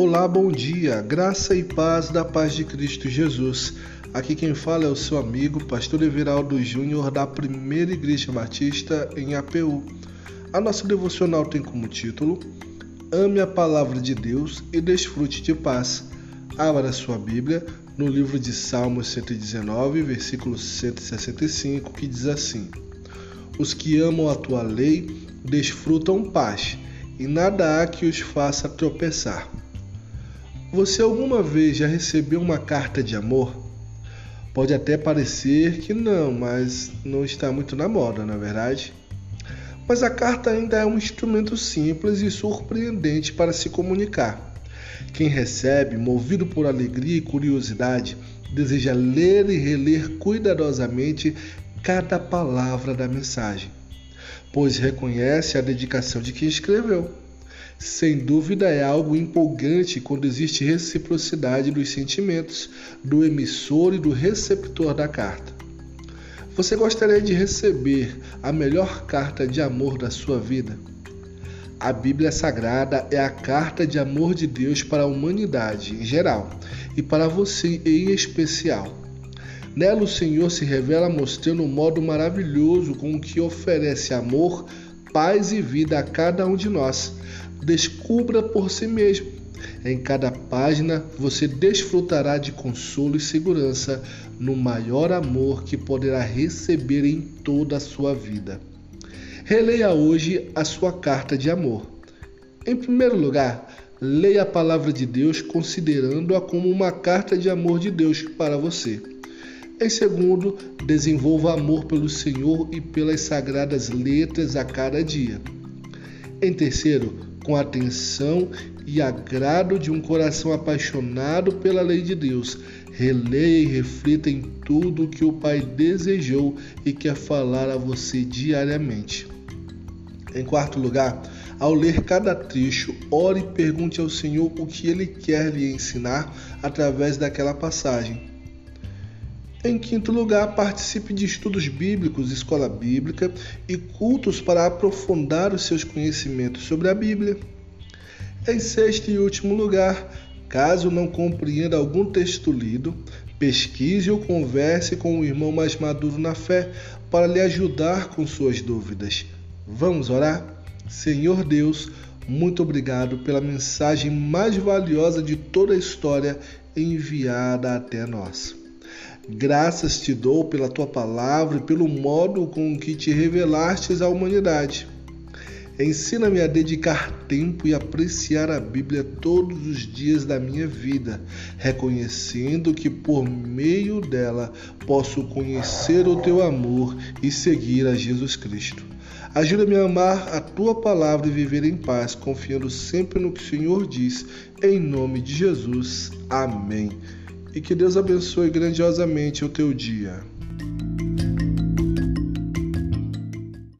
Olá, bom dia, graça e paz da paz de Cristo Jesus. Aqui quem fala é o seu amigo, Pastor Everaldo Júnior, da Primeira Igreja Batista em APU. A nossa devocional tem como título Ame a Palavra de Deus e Desfrute de Paz. Abra sua Bíblia no livro de Salmos 119, versículo 165, que diz assim: Os que amam a tua lei desfrutam paz, e nada há que os faça tropeçar. Você alguma vez já recebeu uma carta de amor? Pode até parecer que não, mas não está muito na moda, não é verdade? Mas a carta ainda é um instrumento simples e surpreendente para se comunicar. Quem recebe, movido por alegria e curiosidade, deseja ler e reler cuidadosamente cada palavra da mensagem, pois reconhece a dedicação de quem escreveu. Sem dúvida é algo empolgante quando existe reciprocidade dos sentimentos do emissor e do receptor da carta. Você gostaria de receber a melhor carta de amor da sua vida? A Bíblia Sagrada é a carta de amor de Deus para a humanidade em geral e para você em especial. Nela o Senhor se revela mostrando um modo maravilhoso com que oferece amor, paz e vida a cada um de nós, descubra por si mesmo. Em cada página você desfrutará de consolo e segurança no maior amor que poderá receber em toda a sua vida. Releia hoje a sua carta de amor. Em primeiro lugar, leia a palavra de Deus considerando-a como uma carta de amor de Deus para você. Em segundo, desenvolva amor pelo Senhor e pelas sagradas letras a cada dia. Em terceiro, com atenção e agrado de um coração apaixonado pela lei de Deus. Releia e reflita em tudo o que o Pai desejou e quer falar a você diariamente. Em quarto lugar, ao ler cada trecho, ore e pergunte ao Senhor o que Ele quer lhe ensinar através daquela passagem. Em quinto lugar, participe de estudos bíblicos, escola bíblica e cultos para aprofundar os seus conhecimentos sobre a Bíblia. Em sexto e último lugar, caso não compreenda algum texto lido, pesquise ou converse com o irmão mais maduro na fé para lhe ajudar com suas dúvidas. Vamos orar? Senhor Deus, muito obrigado pela mensagem mais valiosa de toda a história enviada até nós. Graças te dou pela tua palavra e pelo modo com que te revelastes à humanidade. Ensina-me a dedicar tempo e apreciar a Bíblia todos os dias da minha vida, reconhecendo que por meio dela posso conhecer o teu amor e seguir a Jesus Cristo. Ajuda-me a amar a tua palavra e viver em paz, confiando sempre no que o Senhor diz, em nome de Jesus. Amém e que Deus abençoe grandiosamente o teu dia.